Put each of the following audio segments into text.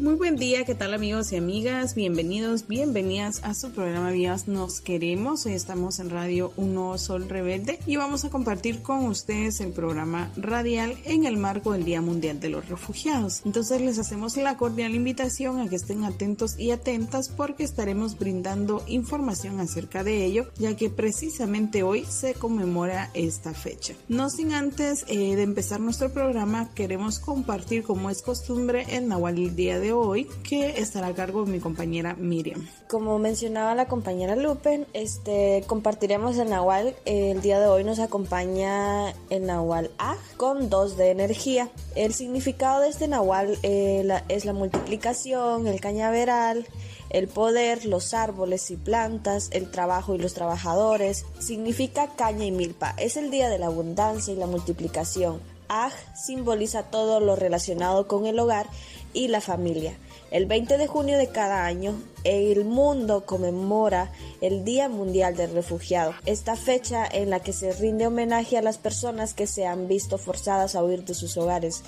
Muy buen día, ¿qué tal amigos y amigas? Bienvenidos, bienvenidas a su programa Vivas Nos Queremos. Hoy estamos en Radio Uno Sol Rebelde y vamos a compartir con ustedes el programa radial en el marco del Día Mundial de los Refugiados. Entonces les hacemos la cordial invitación a que estén atentos y atentas porque estaremos brindando información acerca de ello, ya que precisamente hoy se conmemora esta fecha. No sin antes eh, de empezar nuestro programa, queremos compartir como es costumbre el Nahual el día de hoy, que estará a cargo de mi compañera Miriam. Como mencionaba la compañera Lupen, este, compartiremos el Nahual. El día de hoy nos acompaña el Nahual A con dos de energía. El significado de este Nahual eh, es la multiplicación, el cañaveral, el poder, los árboles y plantas, el trabajo y los trabajadores. Significa caña y milpa. Es el día de la abundancia y la multiplicación. Aj simboliza todo lo relacionado con el hogar y la familia. El 20 de junio de cada año, el mundo conmemora el Día Mundial del Refugiado, esta fecha en la que se rinde homenaje a las personas que se han visto forzadas a huir de sus hogares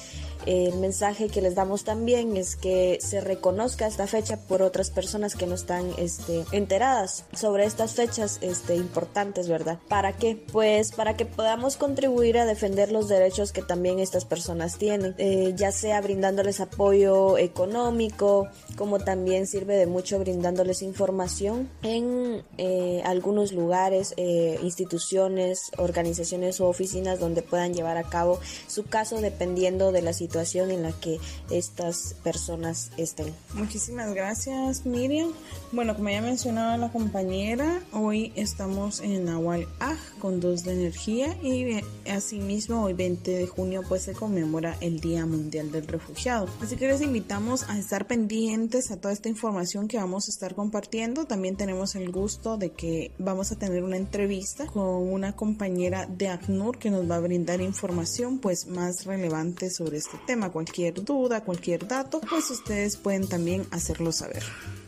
el mensaje que les damos también es que se reconozca esta fecha por otras personas que no están este, enteradas sobre estas fechas este, importantes, ¿verdad? ¿Para qué? Pues para que podamos contribuir a defender los derechos que también estas personas tienen, eh, ya sea brindándoles apoyo económico, como también sirve de mucho brindándoles información en eh, algunos lugares, eh, instituciones, organizaciones o oficinas donde puedan llevar a cabo su caso dependiendo de la situación en la que estas personas estén. Muchísimas gracias Miriam. Bueno, como ya mencionaba la compañera, hoy estamos en Nahual Aj con dos de energía y asimismo hoy 20 de junio pues se conmemora el Día Mundial del Refugiado. Así que les invitamos a estar pendientes a toda esta información que vamos a estar compartiendo. También tenemos el gusto de que vamos a tener una entrevista con una compañera de ACNUR que nos va a brindar información pues más relevante sobre este tema, cualquier duda, cualquier dato, pues ustedes pueden también hacerlo saber.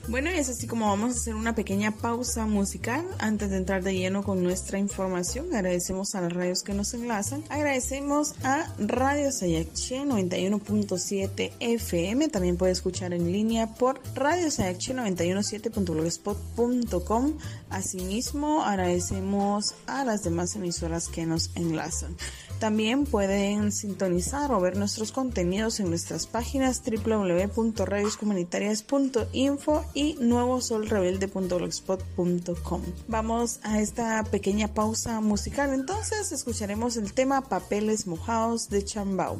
Bueno, y es así como vamos a hacer una pequeña pausa musical antes de entrar de lleno con nuestra información. Agradecemos a las radios que nos enlazan. Agradecemos a Radio Sayache 91.7 FM. También puede escuchar en línea por Radio Sayache 917.blogspot.com. Asimismo, agradecemos a las demás emisoras que nos enlazan. También pueden sintonizar o ver nuestros contenidos en nuestras páginas www.radioscomunitarias.info y nuevosolrebelde.blogspot.com. Vamos a esta pequeña pausa musical. Entonces escucharemos el tema Papeles mojados de Chambao.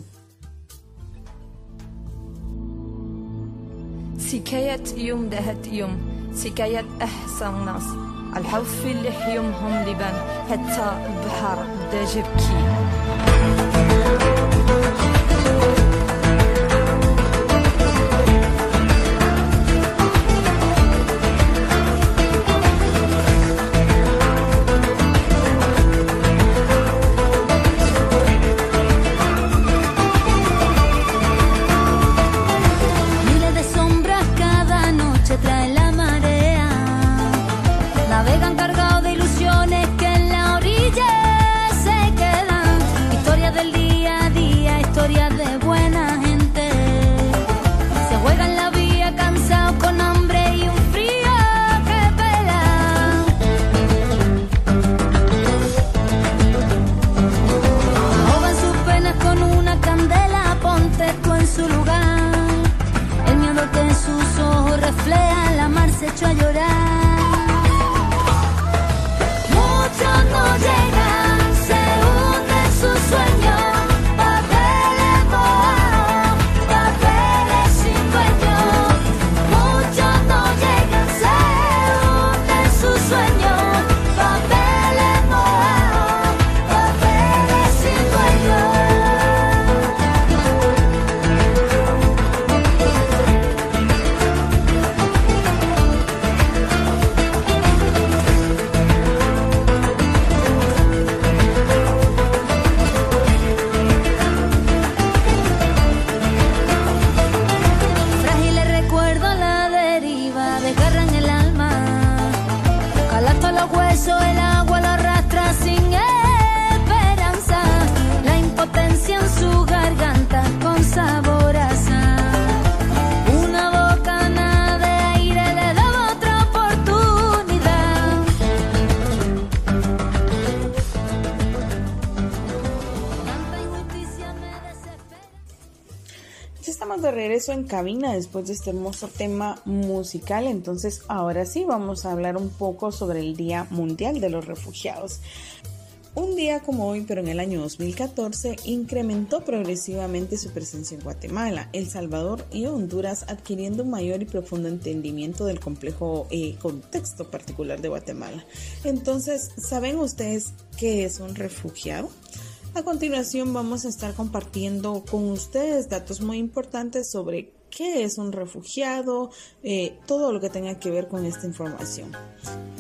سكاية يوم دهت يوم سكاية أحسن ناس الحوف اللي حيومهم لبان حتى البحر بدا جبكي Cabina después de este hermoso tema musical. Entonces, ahora sí vamos a hablar un poco sobre el Día Mundial de los Refugiados. Un día como hoy, pero en el año 2014, incrementó progresivamente su presencia en Guatemala, El Salvador y Honduras, adquiriendo un mayor y profundo entendimiento del complejo eh, contexto particular de Guatemala. Entonces, ¿saben ustedes qué es un refugiado? A continuación vamos a estar compartiendo con ustedes datos muy importantes sobre qué es un refugiado, eh, todo lo que tenga que ver con esta información.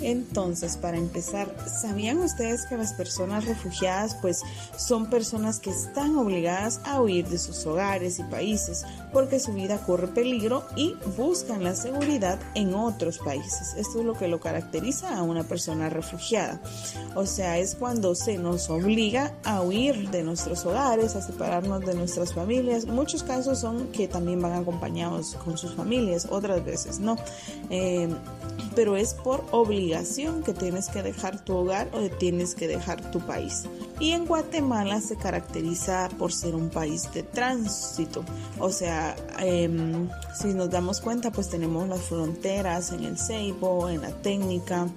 Entonces, para empezar, ¿sabían ustedes que las personas refugiadas pues son personas que están obligadas a huir de sus hogares y países porque su vida corre peligro y buscan la seguridad en otros países? Esto es lo que lo caracteriza a una persona refugiada. O sea, es cuando se nos obliga a huir de nuestros hogares, a separarnos de nuestras familias. Muchos casos son que también van a acompañar con sus familias, otras veces no. Eh, pero es por obligación que tienes que dejar tu hogar o tienes que dejar tu país. Y en Guatemala se caracteriza por ser un país de tránsito. O sea, em, si nos damos cuenta, pues tenemos las fronteras en el Ceibo, en la técnica,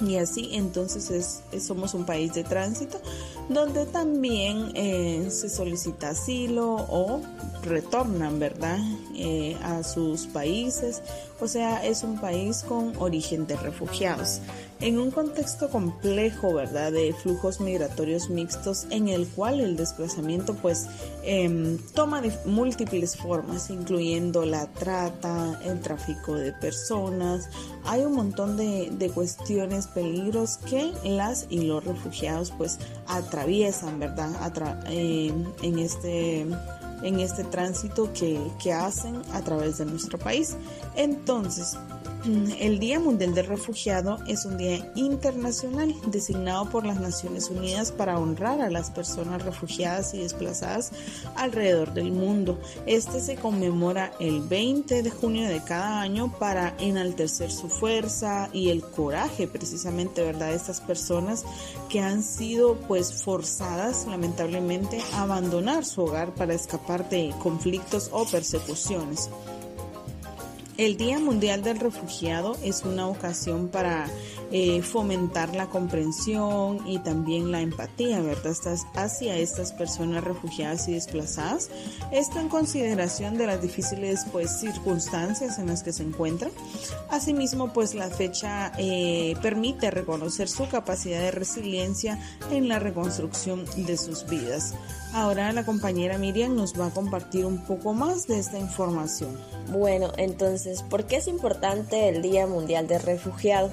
y así entonces es, somos un país de tránsito donde también eh, se solicita asilo o retornan, ¿verdad? Eh, a sus países. O sea, es un país con origen de refugiados en un contexto complejo, ¿verdad? De flujos migratorios mixtos en el cual el desplazamiento pues em, toma múltiples formas, incluyendo la trata, el tráfico de personas. Hay un montón de, cuestiones, peligros que las y los refugiados pues atraviesan, ¿verdad? Em, en este en este tránsito que, que hacen a través de nuestro país. Entonces, el Día Mundial del Refugiado es un día internacional designado por las Naciones Unidas para honrar a las personas refugiadas y desplazadas alrededor del mundo. Este se conmemora el 20 de junio de cada año para enaltecer su fuerza y el coraje precisamente, ¿verdad? De estas personas que han sido pues forzadas lamentablemente a abandonar su hogar para escapar de conflictos o persecuciones. El Día Mundial del Refugiado es una ocasión para eh, fomentar la comprensión y también la empatía, hacia estas personas refugiadas y desplazadas. Esto en consideración de las difíciles pues circunstancias en las que se encuentran. Asimismo, pues la fecha eh, permite reconocer su capacidad de resiliencia en la reconstrucción de sus vidas. Ahora la compañera Miriam nos va a compartir un poco más de esta información. Bueno, entonces, ¿por qué es importante el Día Mundial del Refugiado?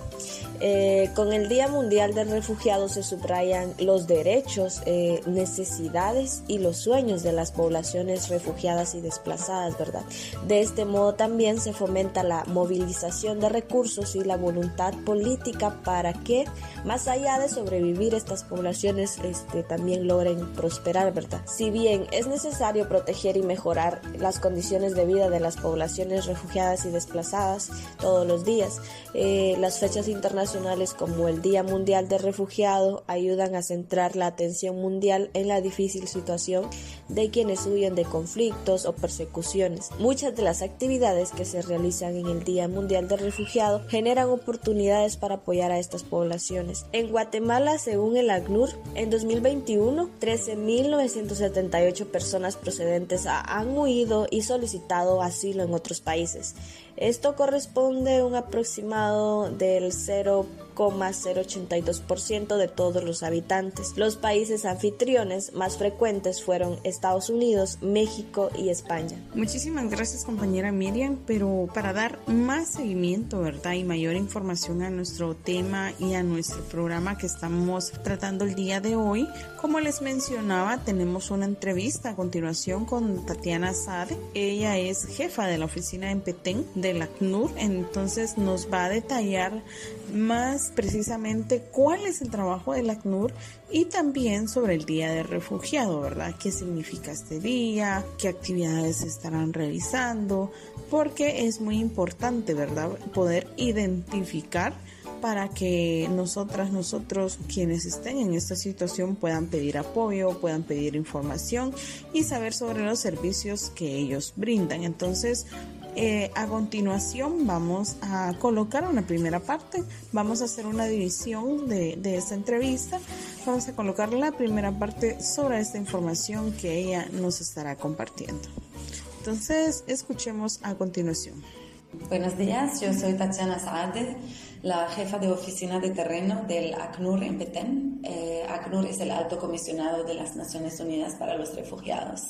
Eh, con el Día Mundial del Refugiado se subrayan los derechos, eh, necesidades y los sueños de las poblaciones refugiadas y desplazadas, ¿verdad? De este modo también se fomenta la movilización de recursos y la voluntad política para que, más allá de sobrevivir, estas poblaciones este, también logren prosperar, ¿verdad? Si bien es necesario proteger y mejorar las condiciones de vida de las poblaciones refugiadas y desplazadas todos los días, eh, las fechas internacionales como el Día Mundial del Refugiado ayudan a centrar la atención mundial en la difícil situación de quienes huyen de conflictos o persecuciones. Muchas de las actividades que se realizan en el Día Mundial del Refugiado generan oportunidades para apoyar a estas poblaciones. En Guatemala, según el ACNUR, en 2021, 13.978 personas procedentes han huido y solicitado asilo en otros países. Esto corresponde a un aproximado del 0 0,082% de todos los habitantes. Los países anfitriones más frecuentes fueron Estados Unidos, México y España. Muchísimas gracias compañera Miriam, pero para dar más seguimiento, ¿verdad? Y mayor información a nuestro tema y a nuestro programa que estamos tratando el día de hoy, como les mencionaba, tenemos una entrevista a continuación con Tatiana Sade. Ella es jefa de la oficina en Petén de la CNUR, entonces nos va a detallar más precisamente cuál es el trabajo del ACNUR y también sobre el Día de Refugiado, ¿verdad? ¿Qué significa este día? ¿Qué actividades se estarán realizando? Porque es muy importante, ¿verdad? Poder identificar para que nosotras, nosotros, quienes estén en esta situación puedan pedir apoyo, puedan pedir información y saber sobre los servicios que ellos brindan. Entonces, eh, a continuación vamos a colocar una primera parte, vamos a hacer una división de, de esta entrevista, vamos a colocar la primera parte sobre esta información que ella nos estará compartiendo. Entonces, escuchemos a continuación. Buenos días, yo soy Tatiana Saade, la jefa de oficina de terreno del ACNUR en Petén. Eh, ACNUR es el alto comisionado de las Naciones Unidas para los Refugiados.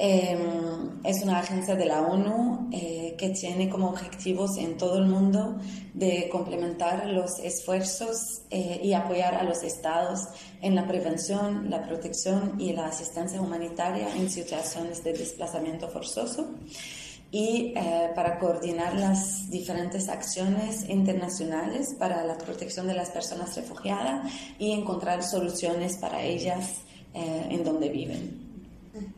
Eh, es una agencia de la ONU eh, que tiene como objetivos en todo el mundo de complementar los esfuerzos eh, y apoyar a los estados en la prevención, la protección y la asistencia humanitaria en situaciones de desplazamiento forzoso y eh, para coordinar las diferentes acciones internacionales para la protección de las personas refugiadas y encontrar soluciones para ellas eh, en donde viven.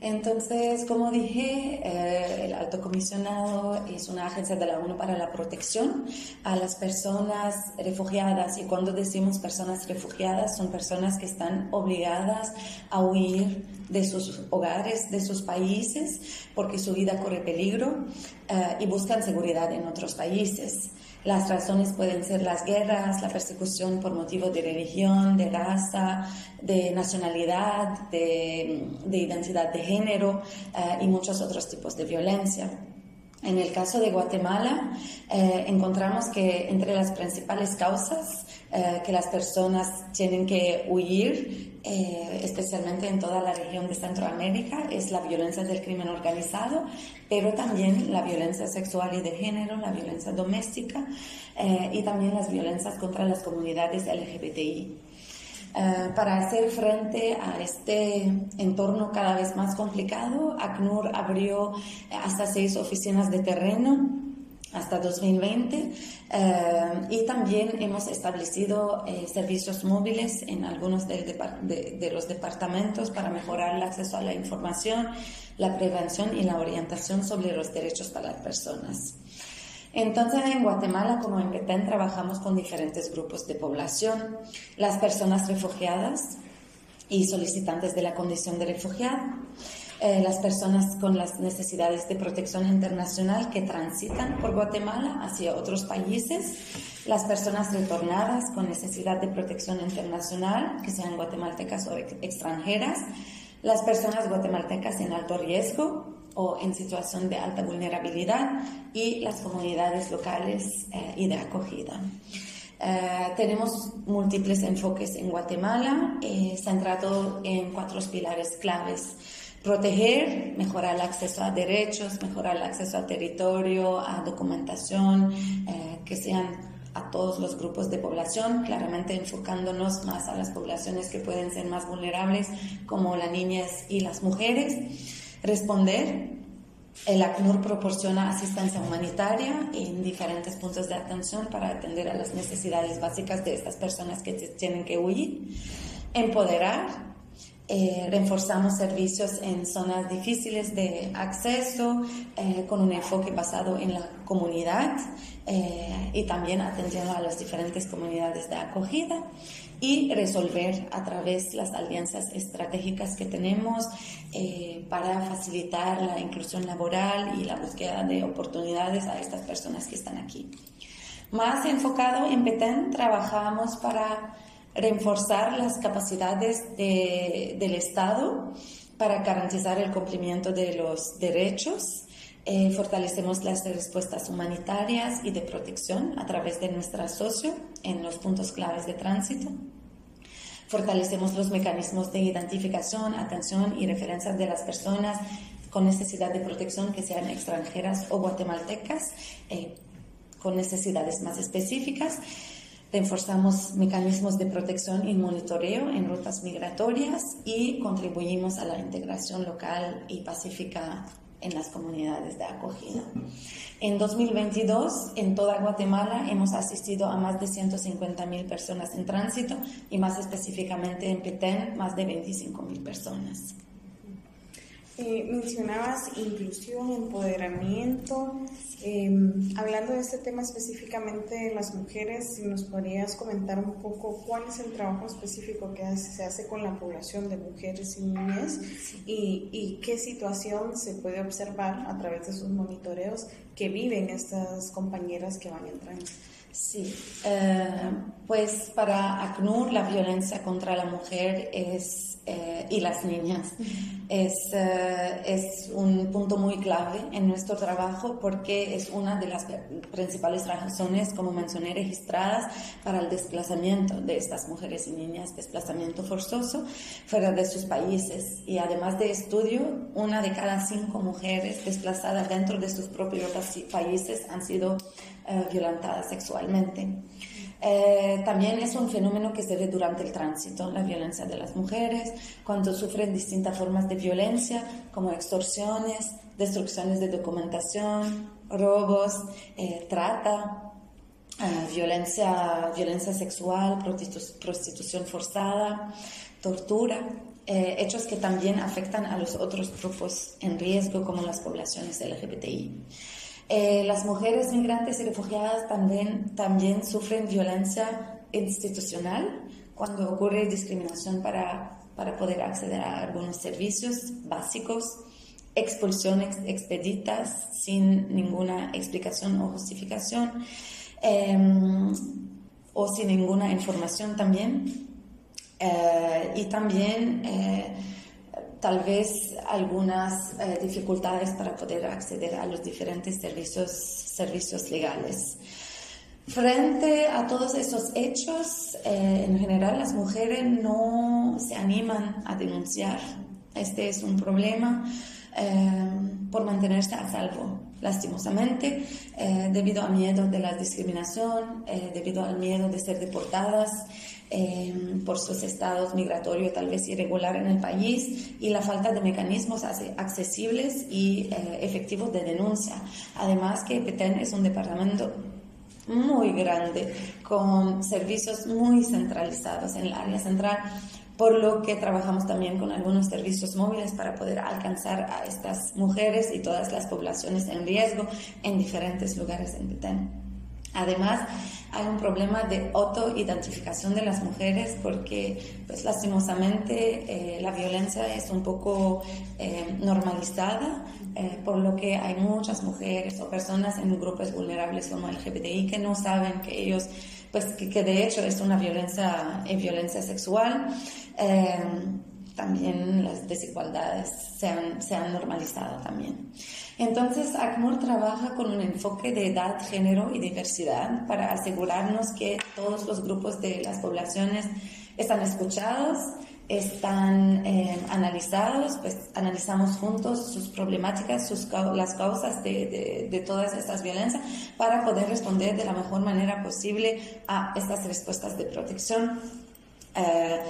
Entonces, como dije, eh, el alto comisionado es una agencia de la ONU para la protección a las personas refugiadas y cuando decimos personas refugiadas son personas que están obligadas a huir de sus hogares, de sus países, porque su vida corre peligro eh, y buscan seguridad en otros países. Las razones pueden ser las guerras, la persecución por motivo de religión, de raza, de nacionalidad, de, identidad de género eh, y muchos otros tipos de violencia. En el caso de Guatemala, eh, encontramos que entre las principales causas eh, que las personas tienen que huir, eh, especialmente en toda la región de Centroamérica, es la violencia del crimen organizado, pero también la violencia sexual y de género, la violencia doméstica y también las violencias contra las comunidades LGBTI. Eh, para hacer frente a este entorno cada vez más complicado, ACNUR abrió hasta seis oficinas de terreno hasta 2020 eh, y también hemos establecido eh, servicios móviles en algunos de, los departamentos para mejorar el acceso a la información, la prevención y la orientación sobre los derechos para las personas. Entonces, en Guatemala, como en Petén, trabajamos con diferentes grupos de población. Las personas refugiadas y solicitantes de la condición de refugiado, eh, las personas con las necesidades de protección internacional que transitan por Guatemala hacia otros países, las personas retornadas con necesidad de protección internacional, que sean guatemaltecas o extranjeras, las personas guatemaltecas en alto riesgo, o en situación de alta vulnerabilidad y las comunidades locales eh, y de acogida. Eh, tenemos múltiples enfoques en Guatemala, eh, centrado en cuatro pilares claves. Proteger, mejorar el acceso a derechos, mejorar el acceso a territorio, a documentación, que sean a todos los grupos de población, claramente enfocándonos más a las poblaciones que pueden ser más vulnerables, como las niñas y las mujeres responder. El ACNUR proporciona asistencia humanitaria en diferentes puntos de atención para atender a las necesidades básicas de estas personas que tienen que huir. Empoderar. Eh, reforzamos servicios en zonas difíciles de acceso eh, con un enfoque basado en la comunidad eh, y también atendiendo a las diferentes comunidades de acogida y resolver a través las alianzas estratégicas que tenemos eh, para facilitar la inclusión laboral y la búsqueda de oportunidades a estas personas que están aquí. Más enfocado en Petén, trabajamos para reforzar las capacidades del Estado para garantizar el cumplimiento de los derechos eh, fortalecemos las respuestas humanitarias y de protección a través de nuestra socio en los puntos claves de tránsito. Fortalecemos los mecanismos de identificación, atención y referencia de las personas con necesidad de protección que sean extranjeras o guatemaltecas eh, con necesidades más específicas. Reforzamos mecanismos de protección y monitoreo en rutas migratorias y contribuimos a la integración local y pacífica en las comunidades de acogida. En 2022, en toda Guatemala, hemos asistido a más de 150.000 personas en tránsito y más específicamente en Petén, más de 25.000 personas. Eh, mencionabas inclusión, empoderamiento. Em, hablando de este tema específicamente de las mujeres, si nos podrías comentar un poco cuál es el trabajo específico que se hace con la población de mujeres y niñas y, y qué situación se puede observar a través de sus monitoreos que viven estas compañeras que van entrando. Sí, eh, pues para ACNUR la violencia contra la mujer es, eh, y las niñas es, eh, es un punto muy clave en nuestro trabajo porque es una de las principales razones, como mencioné, registradas para el desplazamiento de estas mujeres y niñas, desplazamiento forzoso fuera de sus países. Y además de estudio, una de cada cinco mujeres desplazadas dentro de sus propios países han sido eh, violentada sexualmente. Eh, también es un fenómeno que se ve durante el tránsito, la violencia de las mujeres, cuando sufren distintas formas de violencia, como extorsiones, destrucciones de documentación, robos, eh, trata, violencia, violencia sexual, prostitución forzada, tortura, hechos que también afectan a los otros grupos en riesgo, como las poblaciones LGBTI. Eh, las mujeres migrantes y refugiadas también, también sufren violencia institucional cuando ocurre discriminación para, para poder acceder a algunos servicios básicos, expulsiones expeditas sin ninguna explicación o justificación em, o sin ninguna información también. Eh, y también eh, tal vez algunas eh, dificultades para poder acceder a los diferentes servicios, servicios legales. Frente a todos esos hechos, eh, en general las mujeres no se animan a denunciar. Este es un problema eh, por mantenerse a salvo, lastimosamente, debido al miedo de la discriminación, debido al miedo de ser deportadas. Em, por sus estados migratorios tal vez irregular en el país y la falta de mecanismos accesibles y eh, efectivos de denuncia. Además que Petén es un departamento muy grande con servicios muy centralizados en el área central por lo que trabajamos también con algunos servicios móviles para poder alcanzar a estas mujeres y todas las poblaciones en riesgo en diferentes lugares en Petén. Además, hay un problema de autoidentificación de las mujeres porque, pues, lastimosamente, eh, la violencia es un poco eh, normalizada, eh, por lo que hay muchas mujeres o personas en grupos vulnerables como LGBTI que no saben que ellos, pues, que de hecho es una violencia, violencia sexual también las desigualdades se han, se normalizado también. Entonces, ACNUR trabaja con un enfoque de edad, género y diversidad para asegurarnos que todos los grupos de las poblaciones están escuchados, están eh, analizados, pues analizamos juntos sus problemáticas, sus, las causas de, de, todas estas violencias para poder responder de la mejor manera posible a estas respuestas de protección. Eh,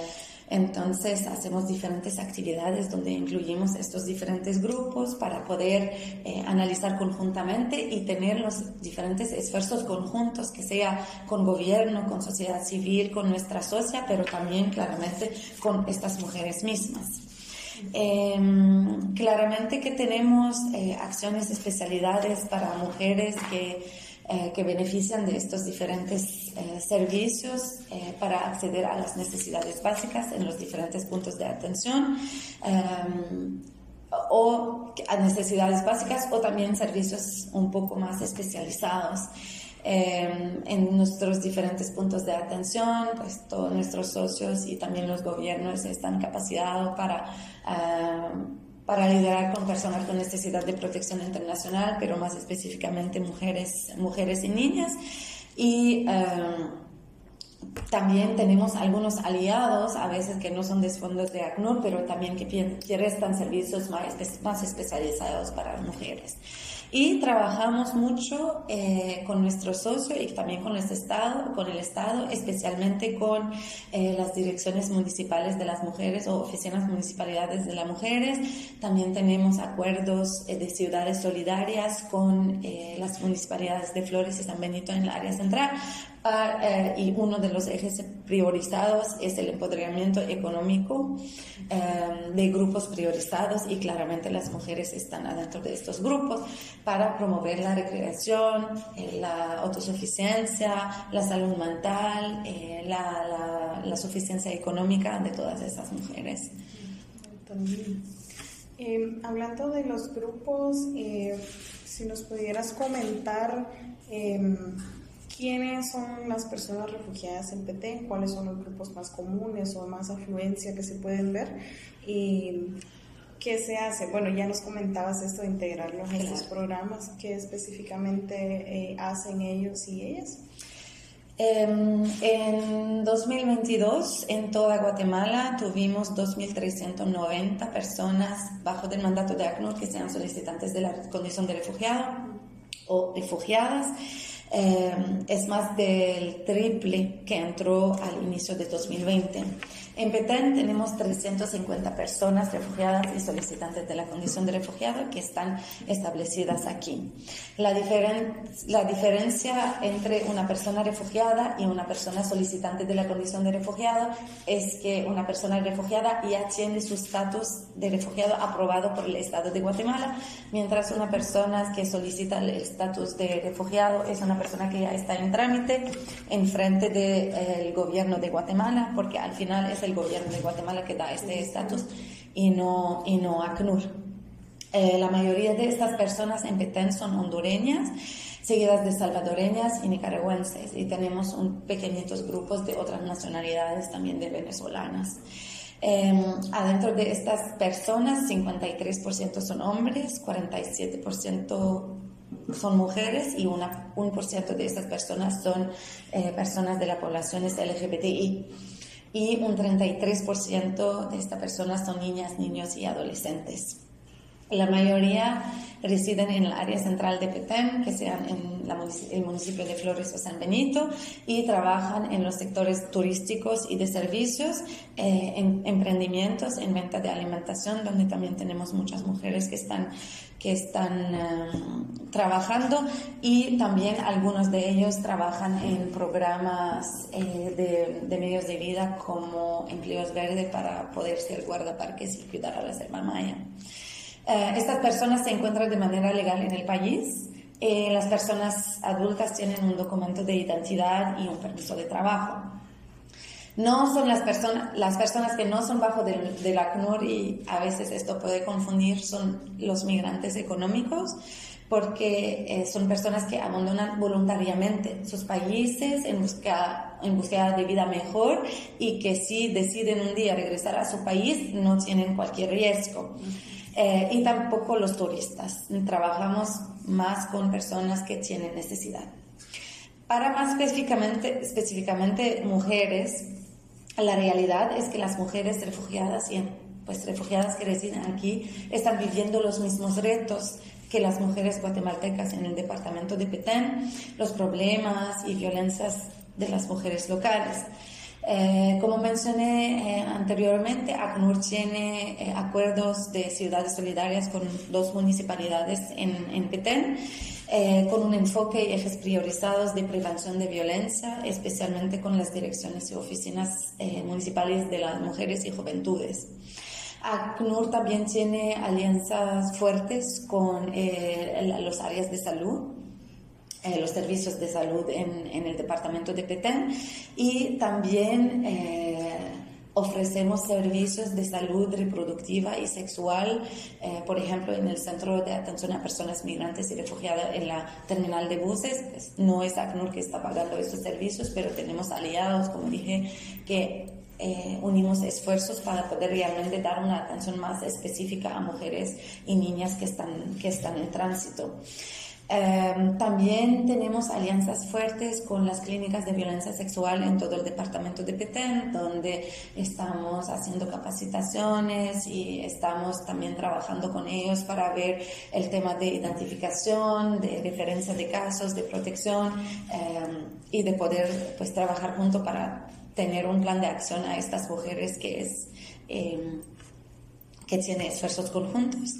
entonces hacemos diferentes actividades donde incluimos estos diferentes grupos para poder eh, analizar conjuntamente y tener los diferentes esfuerzos conjuntos, que sea con gobierno, con sociedad civil, con nuestra socia, pero también claramente con estas mujeres mismas. Em, claramente que tenemos eh, acciones, especialidades para mujeres que eh, que benefician de estos diferentes eh, servicios eh, para acceder a las necesidades básicas en los diferentes puntos de atención o a necesidades básicas o también servicios un poco más especializados. en nuestros diferentes puntos de atención, pues todos nuestros socios y también los gobiernos están capacitados para para liderar con personas con necesidad de protección internacional, pero más específicamente mujeres, mujeres y niñas. Y em, también tenemos algunos aliados, a veces que no son de fondos de ACNUR, pero también que, que restan servicios más especializados para mujeres. Y trabajamos mucho eh, con nuestros socios y también con, el Estado, con el Estado, especialmente con eh, las direcciones municipales de las mujeres o oficinas municipalidades de las mujeres. También tenemos acuerdos eh, de ciudades solidarias con las municipalidades de Flores y San Benito en el área central eh, y uno de los ejes priorizados es el empoderamiento económico eh, de grupos priorizados y claramente las mujeres están adentro de estos grupos para promover la recreación, eh, la autosuficiencia, la salud mental, la, la, suficiencia económica de todas estas mujeres. hablando de los grupos, si nos pudieras comentar quiénes son las personas refugiadas en PT, cuáles son los grupos más comunes o más afluencia que se pueden ver y qué se hace. Bueno, ya nos comentabas esto de integrarlos en estos programas, qué específicamente eh, hacen ellos y ellas. Em, en 2022, en toda Guatemala, tuvimos 2.390 personas bajo del mandato de ACNUR que sean solicitantes de la condición de refugiado o refugiadas. Eh, es más del triple que entró al inicio de 2020. En Petén tenemos 350 personas refugiadas y solicitantes de la condición de refugiado que están establecidas aquí. La, la diferencia entre una persona refugiada y una persona solicitante de la condición de refugiado es que una persona refugiada ya tiene su estatus de refugiado aprobado por el Estado de Guatemala, mientras una persona que solicita el estatus de refugiado es una persona que ya está en trámite en frente del eh, gobierno de Guatemala, porque al final es el gobierno de Guatemala que da este estatus y no, y no ACNUR. Eh, la mayoría de estas personas en Petén son hondureñas, seguidas de salvadoreñas y nicaragüenses, y tenemos un pequeñitos grupos de otras nacionalidades también de venezolanas. Em, adentro de estas personas, 53% son hombres, 47% son mujeres y una, 1% de estas personas son eh, personas de la población LGBTI y un 33% de estas personas son niñas, niños y adolescentes. La mayoría residen en el área central de Petén, que sean en el municipio de Flores o San Benito, y trabajan en los sectores turísticos y de servicios, eh, en emprendimientos, en venta de alimentación, donde también tenemos muchas mujeres que están que están eh, trabajando y también algunos de ellos trabajan en programas eh, de, de, medios de vida como empleos verdes para poder ser guardaparques y cuidar a la selva maya. Eh, estas personas se encuentran de manera legal en el país. las personas adultas tienen un documento de identidad y un permiso de trabajo. No son las personas, las personas que no son bajo del, del ACNUR y a veces esto puede confundir, son los migrantes económicos, porque eh, son personas que abandonan voluntariamente sus países en busca, en búsqueda de vida mejor y que si deciden un día regresar a su país no tienen cualquier riesgo. Eh, y tampoco los turistas. Trabajamos más con personas que tienen necesidad. Para más específicamente, específicamente mujeres, la realidad es que las mujeres refugiadas y pues refugiadas que residen aquí están viviendo los mismos retos que las mujeres guatemaltecas en el departamento de Petén, los problemas y violencias de las mujeres locales. Eh, como mencioné eh, anteriormente, ACNUR tiene eh, acuerdos de ciudades solidarias con dos municipalidades en, en Petén eh, con un enfoque y ejes priorizados de prevención de violencia, especialmente con las direcciones y oficinas eh, municipales de las mujeres y juventudes. ACNUR también tiene alianzas fuertes con los áreas de salud, los servicios de salud en, en, el departamento de Petén y también Ofrecemos servicios de salud reproductiva y sexual, eh, por ejemplo, en el Centro de Atención a Personas Migrantes y Refugiadas en la terminal de buses. Pues, no es ACNUR que está pagando estos servicios, pero tenemos aliados, como dije, que eh, unimos esfuerzos para poder realmente dar una atención más específica a mujeres y niñas que están, que están en tránsito. Em, también tenemos alianzas fuertes con las clínicas de violencia sexual en todo el departamento de Petén, donde estamos haciendo capacitaciones y estamos también trabajando con ellos para ver el tema de identificación, de referencia de casos, de protección em, y de poder pues trabajar junto para tener un plan de acción a estas mujeres que es em, que tiene esfuerzos conjuntos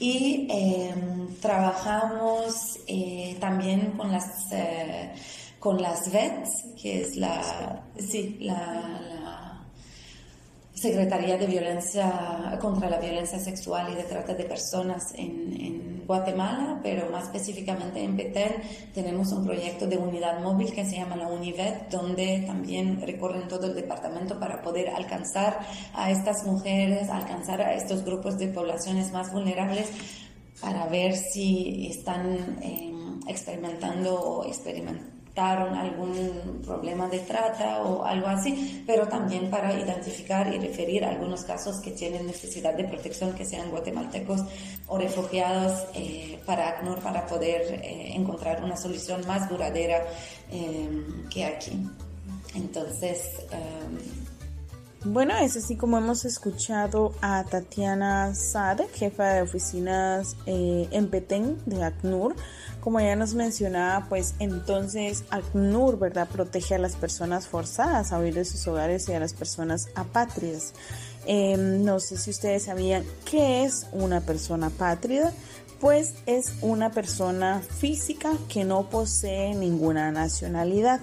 y em, trabajamos eh, también con las, eh, con las VETs, que es la, sí, la, Secretaría de Violencia contra la Violencia Sexual y de Trata de Personas en, Guatemala, pero más específicamente en Petén tenemos un proyecto de unidad móvil que se llama la UNIVET, donde también recorren todo el departamento para poder alcanzar a estas mujeres, alcanzar a estos grupos de poblaciones más vulnerables para ver si están eh, experimentando o experimentando algún problema de trata o algo así, pero también para identificar y referir algunos casos que tienen necesidad de protección, que sean guatemaltecos o refugiados, eh, para ACNUR, para poder eh, encontrar una solución más duradera eh, que aquí. Entonces, bueno, es así como hemos escuchado a Tatiana Sade, jefa de oficinas en Petén de ACNUR, como ya nos mencionaba, pues entonces ACNUR, ¿verdad?, protege a las personas forzadas a huir de sus hogares y a las personas apátridas. Em, no sé si ustedes sabían qué es una persona apátrida. Pues es una persona física que no posee ninguna nacionalidad.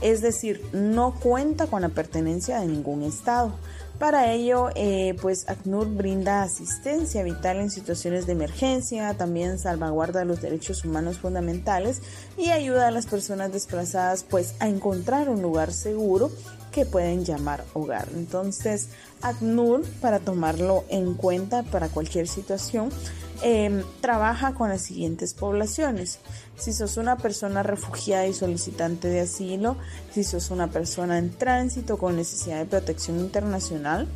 Es decir, no cuenta con la pertenencia de ningún estado. Para ello, eh, pues ACNUR brinda asistencia vital en situaciones de emergencia, también salvaguarda los derechos humanos fundamentales y ayuda a las personas desplazadas pues a encontrar un lugar seguro que pueden llamar hogar. Entonces, ACNUR, para tomarlo en cuenta para cualquier situación, Em, trabaja con las siguientes poblaciones. Si sos una persona refugiada y solicitante de asilo, si sos una persona en tránsito con necesidad de protección internacional,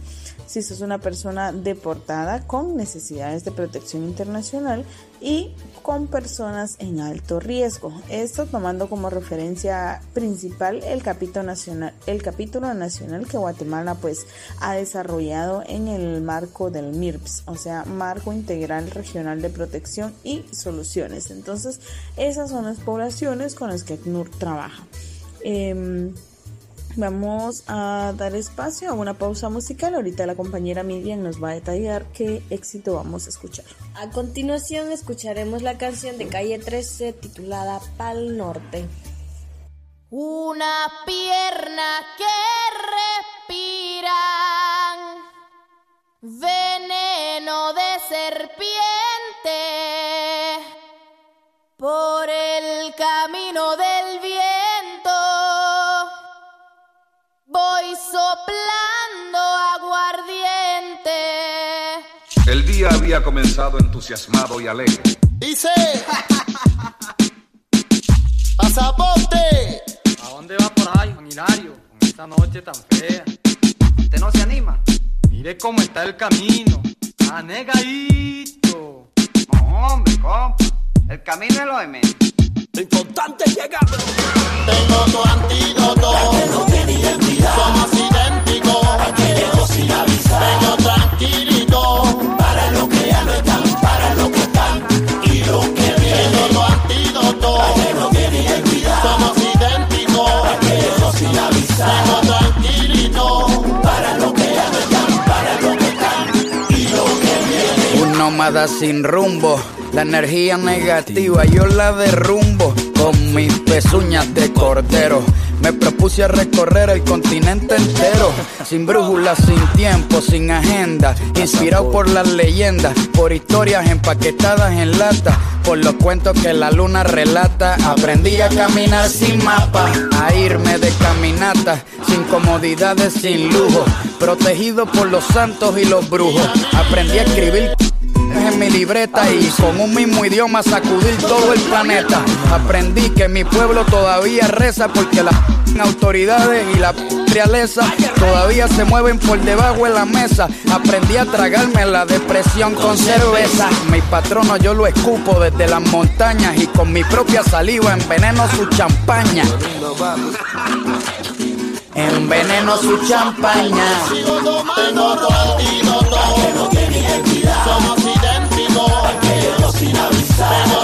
si sos una persona deportada con necesidades de protección internacional y con personas en alto riesgo. Esto tomando como referencia principal el capítulo nacional, el capítulo nacional que Guatemala pues ha desarrollado en el marco del MIRPS, o sea, Marco Integral Regional de Protección y Soluciones. Entonces, esas son las poblaciones con las que ACNUR trabaja. Em, Vamos a dar espacio a una pausa musical. Ahorita la compañera Miriam nos va a detallar qué éxito vamos a escuchar. A continuación escucharemos la canción de Calle 13 titulada Pal Norte. Una pierna que respira veneno de serpiente por día había comenzado entusiasmado y alegre. Dice, pasaporte. ¿A dónde va por ahí, Juan Hilario? Con esta noche tan fea. ¿Usted no se anima? Mire cómo está el camino. Anegadito. No, hombre, compa. El camino es lo de menos. Lo importante es llegar. Tengo tu antídoto. no tiene identidad. Somos idénticos. Aquellos sin avisar. Tengo tranquilito. Un nómada sin rumbo la energía negativa yo la derrumbo con mis pezuñas de cordero. Me propuse a recorrer el continente entero, sin brújula, sin tiempo, sin agenda, inspirado por las leyendas, por historias empaquetadas en lata, por los cuentos que la luna relata. Aprendí a caminar sin mapa, a irme de caminata, sin comodidades, sin lujo, protegido por los santos y los brujos. Aprendí a escribir en mi libreta y con un mismo idioma sacudir todo el planeta. Aprendí que mi pueblo todavía reza porque las autoridades y la todavía se mueven por debajo de la mesa. Aprendí a tragarme la depresión con cerveza. Mi patrono yo lo escupo desde las montañas y con mi propia saliva enveneno su champaña. Enveneno su champaña. Somos idénticos, sin avisar.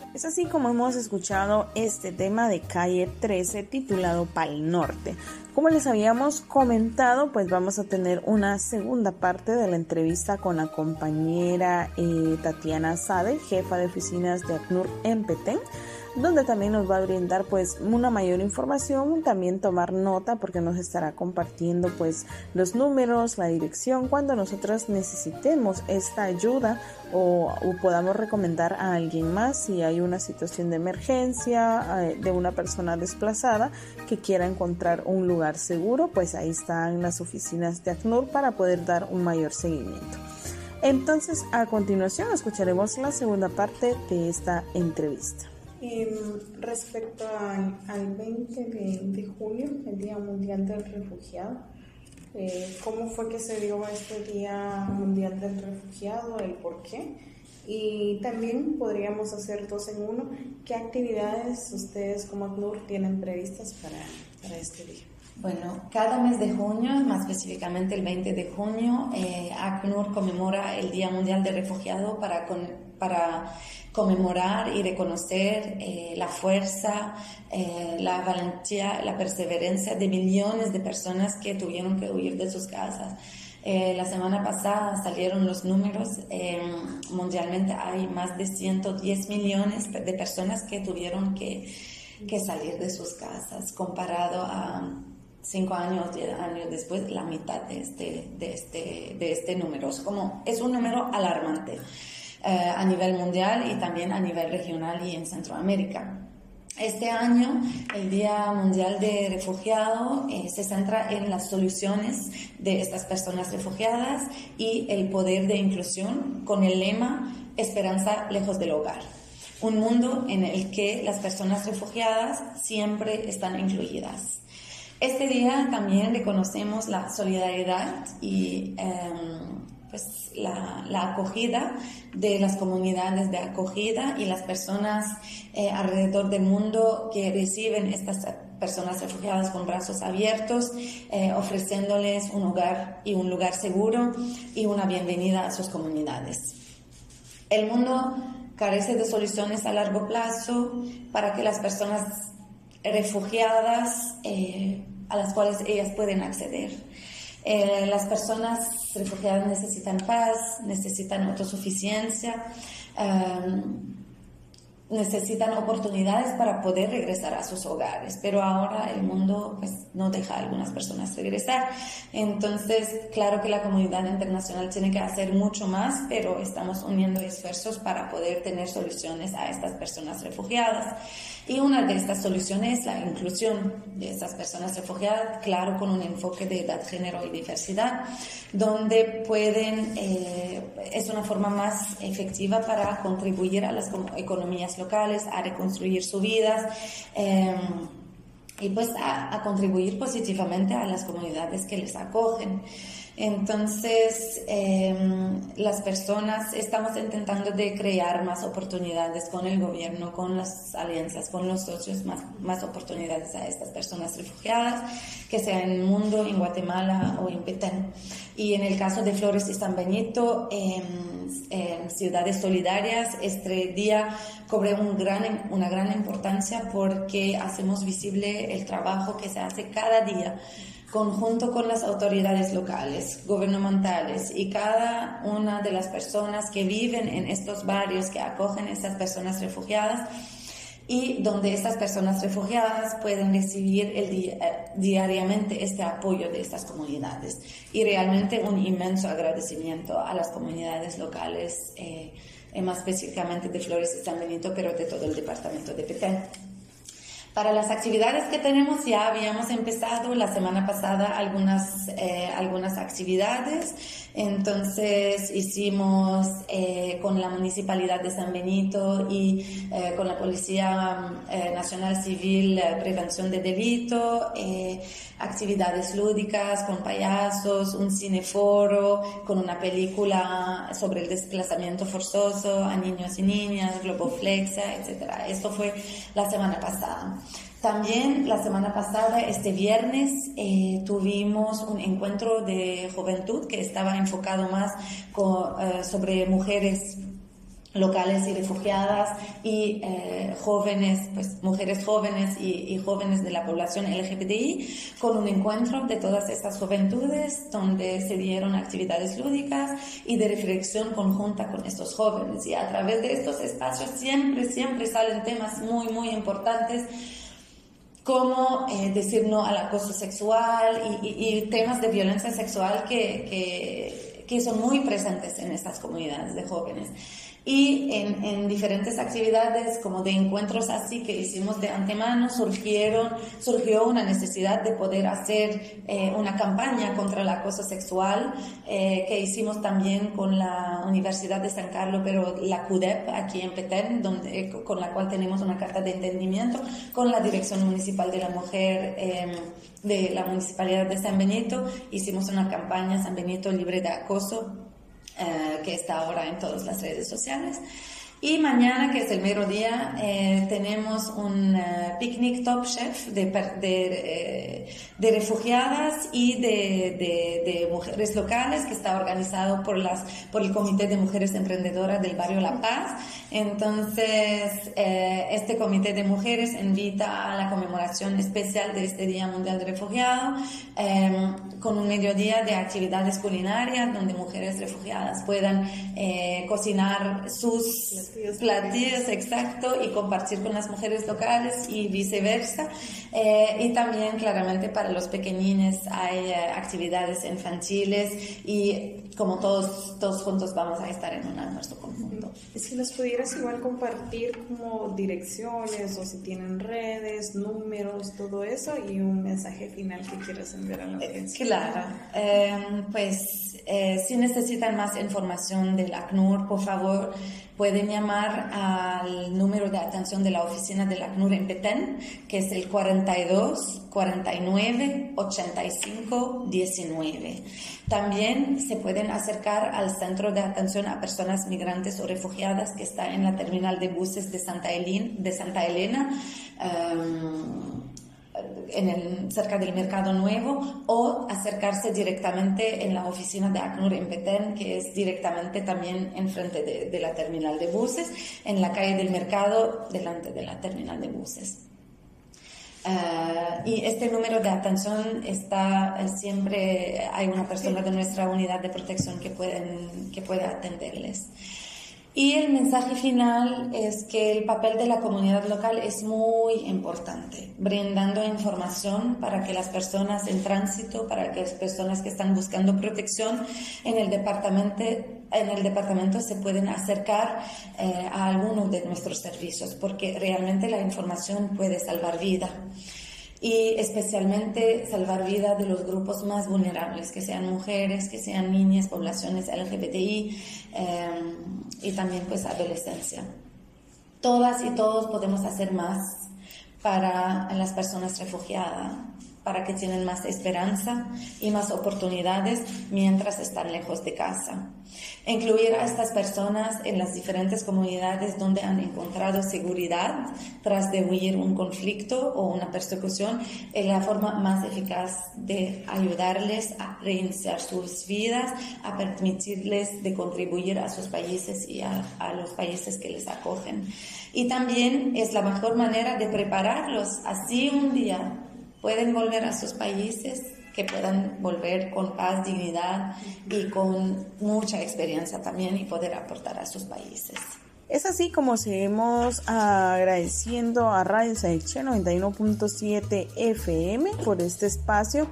Es así como hemos escuchado este tema de Calle 13 titulado Pal Norte. Como les habíamos comentado, pues vamos a tener una segunda parte de la entrevista con la compañera eh, Tatiana Sade, jefa de oficinas de ACNUR en Petén donde también nos va a brindar pues una mayor información, también tomar nota porque nos estará compartiendo pues los números, la dirección cuando nosotros necesitemos esta ayuda o, podamos recomendar a alguien más si hay una situación de emergencia eh, de una persona desplazada que quiera encontrar un lugar seguro, pues ahí están las oficinas de ACNUR para poder dar un mayor seguimiento. Entonces, a continuación escucharemos la segunda parte de esta entrevista. Em, respecto al, 20 de, julio, el Día Mundial del Refugiado, eh, ¿cómo fue que se dio este Día Mundial del Refugiado? ¿El por qué? Y también podríamos hacer dos en uno. ¿Qué actividades ustedes como ACNUR tienen previstas para, para este día? Bueno, cada mes de junio, más específicamente el 20 de junio, eh, ACNUR conmemora el Día Mundial del Refugiado para, para conmemorar y reconocer eh, la fuerza, eh, la valentía, la perseverancia de millones de personas que tuvieron que huir de sus casas. Eh, la semana pasada salieron los números, mundialmente hay más de 110 millones de personas que tuvieron que, que salir de sus casas, comparado a cinco años, diez años después, la mitad de este, de este, de este número. Como, es un número alarmante. Eh, a nivel mundial y también a nivel regional y en Centroamérica. Este año, el Día Mundial de Refugiado eh, se centra en las soluciones de estas personas refugiadas y el poder de inclusión con el lema Esperanza lejos del hogar. Un mundo en el que las personas refugiadas siempre están incluidas. Este día también reconocemos la solidaridad y em, pues, la, acogida de las comunidades de acogida y las personas eh, alrededor del mundo que reciben estas personas refugiadas con brazos abiertos, eh, ofreciéndoles un hogar y un lugar seguro y una bienvenida a sus comunidades. El mundo carece de soluciones a largo plazo para que las personas refugiadas eh, a las cuales ellas pueden acceder. Eh, las personas refugiadas necesitan paz, necesitan autosuficiencia, em, necesitan oportunidades para poder regresar a sus hogares, pero ahora el mundo pues, no deja a algunas personas regresar. Entonces, claro que la comunidad internacional tiene que hacer mucho más, pero estamos uniendo esfuerzos para poder tener soluciones a estas personas refugiadas. Y una de estas soluciones es la inclusión de estas personas refugiadas, claro, con un enfoque de edad, género y diversidad, donde pueden, eh, es una forma más efectiva para contribuir a las economías locales, a reconstruir sus vidas. Eh, y pues a, contribuir positivamente a las comunidades que les acogen. Entonces, em, las personas estamos intentando de crear más oportunidades con el gobierno, con las alianzas, con los socios, más, más oportunidades a estas personas refugiadas, que sea en el mundo, en Guatemala o en Petén. Y en el caso de Flores y San Benito, en, Ciudades Solidarias, este día cobre un gran, una gran importancia porque hacemos visible el trabajo que se hace cada día conjunto con las autoridades locales, gubernamentales y cada una de las personas que viven en estos barrios que acogen a estas personas refugiadas y donde estas personas refugiadas pueden recibir el eh, diariamente este apoyo de estas comunidades. Y realmente un inmenso agradecimiento a las comunidades locales, eh, más específicamente de Flores y San Benito, pero de todo el departamento de Petén. Para las actividades que tenemos ya habíamos empezado la semana pasada algunas, eh, algunas actividades. Entonces hicimos eh, con la Municipalidad de San Benito y eh, con la Policía Nacional Civil Prevención de Delito, actividades lúdicas con payasos, un cineforo, con una película sobre el desplazamiento forzoso a niños y niñas, Globoflexa, etc. Esto fue la semana pasada. También la semana pasada, este viernes, eh, tuvimos un encuentro de juventud que estaba enfocado más eh, sobre mujeres locales y refugiadas y eh, jóvenes, pues mujeres jóvenes y, jóvenes de la población LGBTI, con un encuentro de todas estas juventudes donde se dieron actividades lúdicas y de reflexión conjunta con estos jóvenes. Y a través de estos espacios siempre, siempre salen temas muy, muy importantes como eh, decir no al acoso sexual y, temas de violencia sexual que, que, que son muy presentes en estas comunidades de jóvenes y en, en, diferentes actividades como de encuentros así que hicimos de antemano surgieron, surgió una necesidad de poder hacer eh, una campaña contra el acoso sexual eh, que hicimos también con la Universidad de San Carlos, pero la CUDEP aquí en Petén, donde, eh, con la cual tenemos una carta de entendimiento con la Dirección Municipal de la Mujer em, de la Municipalidad de San Benito. Hicimos una campaña San Benito libre de acoso eh, que está ahora en todas las redes sociales. Y mañana, que es el mero día, eh, tenemos un uh, picnic Top Chef de, eh, de refugiadas y de, mujeres locales que está organizado por, las, por el Comité de Mujeres Emprendedoras del Barrio La Paz. Entonces, eh, este Comité de Mujeres invita a la conmemoración especial de este Día Mundial de Refugiado con un mediodía de actividades culinarias donde mujeres refugiadas puedan cocinar sus platillos, exacto, y compartir con las mujeres locales y viceversa. Eh, y también, claramente, para los pequeñines hay eh, actividades infantiles y como todos, todos juntos vamos a estar en un almuerzo conjunto. Si nos pudieras igual compartir como direcciones o si tienen redes, números, todo eso y un mensaje final que quieras enviar a la eh, audiencia. claro, pues si necesitan más información del ACNUR, por favor, pueden llamar al número de atención de la oficina del ACNUR en Petén, que es el 42 49 85 19. También se pueden acercar al centro de atención a personas migrantes o refugiadas que está en la terminal de buses de Santa, Elena. Um, en el, cerca del Mercado Nuevo o acercarse directamente en la oficina de ACNUR en Petén, que es directamente también enfrente de, de la terminal de buses, en la calle del Mercado, delante de la terminal de buses. Uh, y este número de atención está eh, siempre, hay una persona de nuestra unidad de protección que, pueden, que puede atenderles. Y el mensaje final es que el papel de la comunidad local es muy importante, brindando información para que las personas en tránsito, para que las personas que están buscando protección en el departamento, en el departamento se pueden acercar eh, a alguno de nuestros servicios, porque realmente la información puede salvar vida y especialmente salvar vida de los grupos más vulnerables, que sean mujeres, que sean niñas, poblaciones LGBTI em, y también pues adolescencia. Todas y todos podemos hacer más para las personas refugiadas, para que tienen más esperanza y más oportunidades mientras están lejos de casa. Incluir a estas personas en las diferentes comunidades donde han encontrado seguridad tras de huir un conflicto o una persecución es la forma más eficaz de ayudarles a reiniciar sus vidas, a permitirles de contribuir a sus países y a, a los países que les acogen. Y también es la mejor manera de prepararlos así un día pueden volver a sus países, que puedan volver con paz, dignidad y con mucha experiencia también y poder aportar a sus países. Es así como seguimos agradeciendo a Radio Saiche 91.7 FM por este espacio,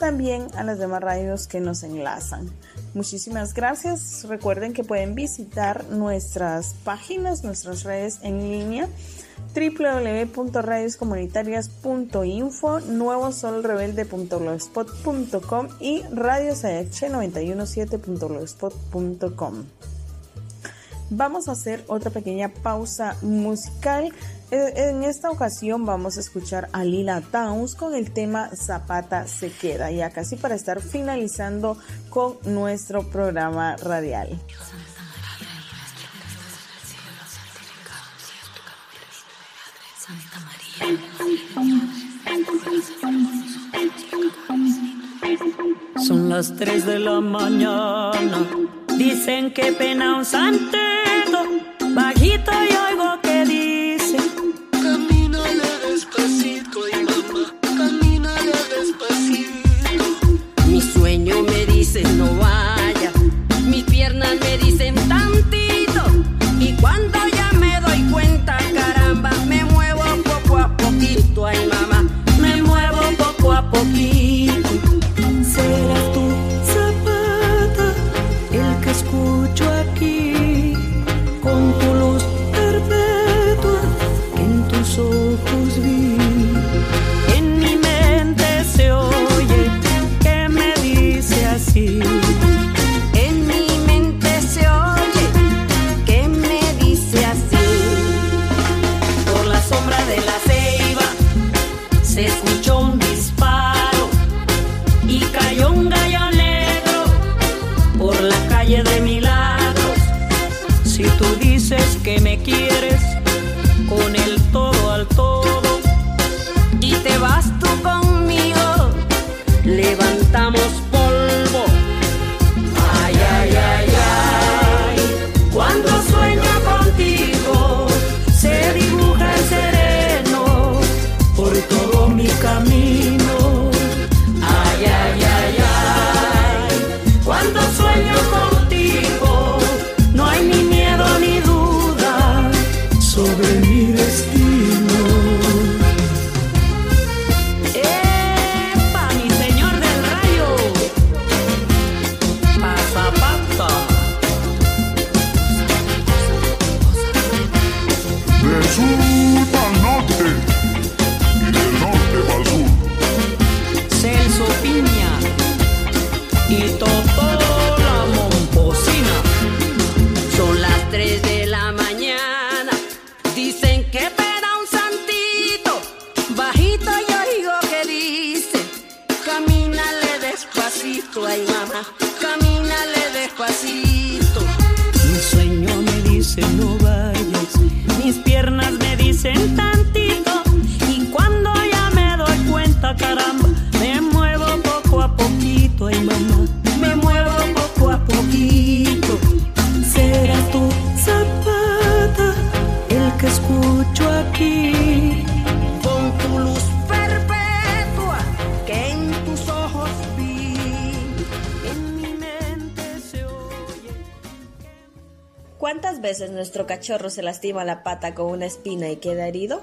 también a las demás radios que nos enlazan. Muchísimas gracias. Recuerden que pueden visitar nuestras páginas, nuestras redes en línea www.radioscomunitarias.info, nuevosolrebelde.blogspot.com y radiosah917.blogspot.com. Vamos a hacer otra pequeña pausa musical. Eh, En esta ocasión vamos a escuchar a Lila Downs con el tema Zapata se queda, ya casi para estar finalizando con nuestro programa radial. Son las 3 de la mañana. Dicen que pena un santeto. Cachorro se lastima la pata con una espina y queda herido?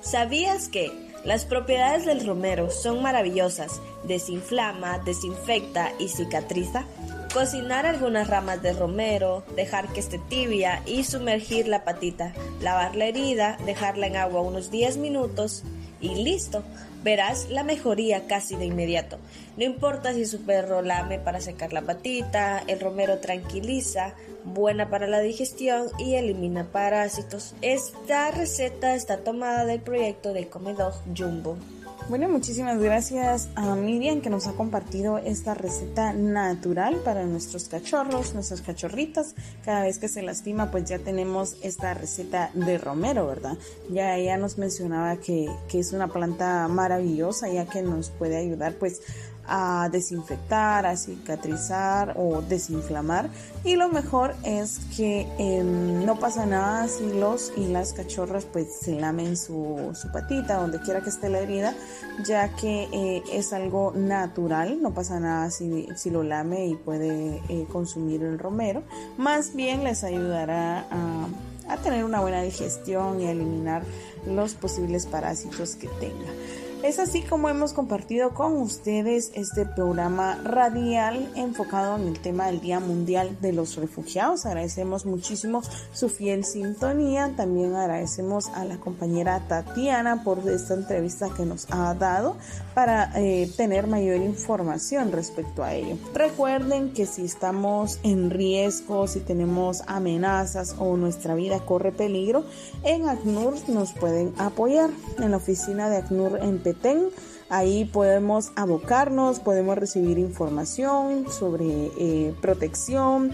¿Sabías que las propiedades del romero son maravillosas? Desinflama, desinfecta y cicatriza. Cocinar algunas ramas de romero, dejar que esté tibia y sumergir la patita. Lavar la herida, dejarla en agua unos 10 minutos y listo. Verás la mejoría casi de inmediato. No importa si su perro lame para secar la patita, el romero tranquiliza, buena para la digestión y elimina parásitos. Esta receta está tomada del proyecto de Comedog Jumbo. Bueno, muchísimas gracias a Miriam que nos ha compartido esta receta natural para nuestros cachorros, nuestras cachorritas. Cada vez que se lastima, pues ya tenemos esta receta de romero, ¿verdad? Ya ella nos mencionaba que, que es una planta maravillosa, ya que nos puede ayudar, pues, a desinfectar, a cicatrizar o desinflamar. Y lo mejor es que eh, no pasa nada si los y las cachorras pues se lamen su, su patita, donde quiera que esté la herida, ya que eh, es algo natural, no pasa nada si, si lo lame y puede eh, consumir el romero. Más bien les ayudará a, a tener una buena digestión y a eliminar los posibles parásitos que tenga. Es así como hemos compartido con ustedes este programa radial enfocado en el tema del Día Mundial de los Refugiados. Agradecemos muchísimo su fiel sintonía. También agradecemos a la compañera Tatiana por esta entrevista que nos ha dado para eh, tener mayor información respecto a ello. Recuerden que si estamos en riesgo, si tenemos amenazas o nuestra vida corre peligro, en ACNUR nos pueden apoyar. En la oficina de ACNUR en Ahí podemos abocarnos, podemos recibir información sobre eh, protección,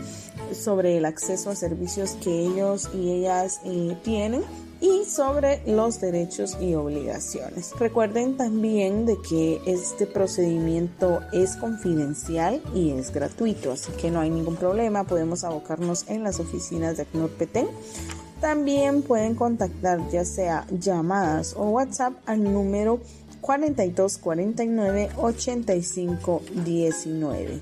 sobre el acceso a servicios que ellos y ellas eh, tienen y sobre los derechos y obligaciones. Recuerden también de que este procedimiento es confidencial y es gratuito, así que no hay ningún problema, podemos abocarnos en las oficinas de ACNUR Petén. También pueden contactar ya sea llamadas o WhatsApp al número 4249 8519.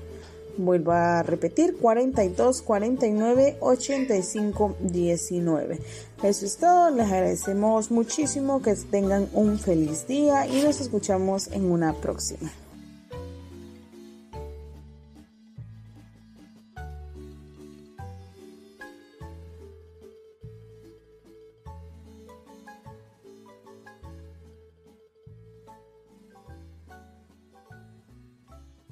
Vuelvo a repetir, 42 49 85 19. Eso es todo, les agradecemos muchísimo que tengan un feliz día y nos escuchamos en una próxima.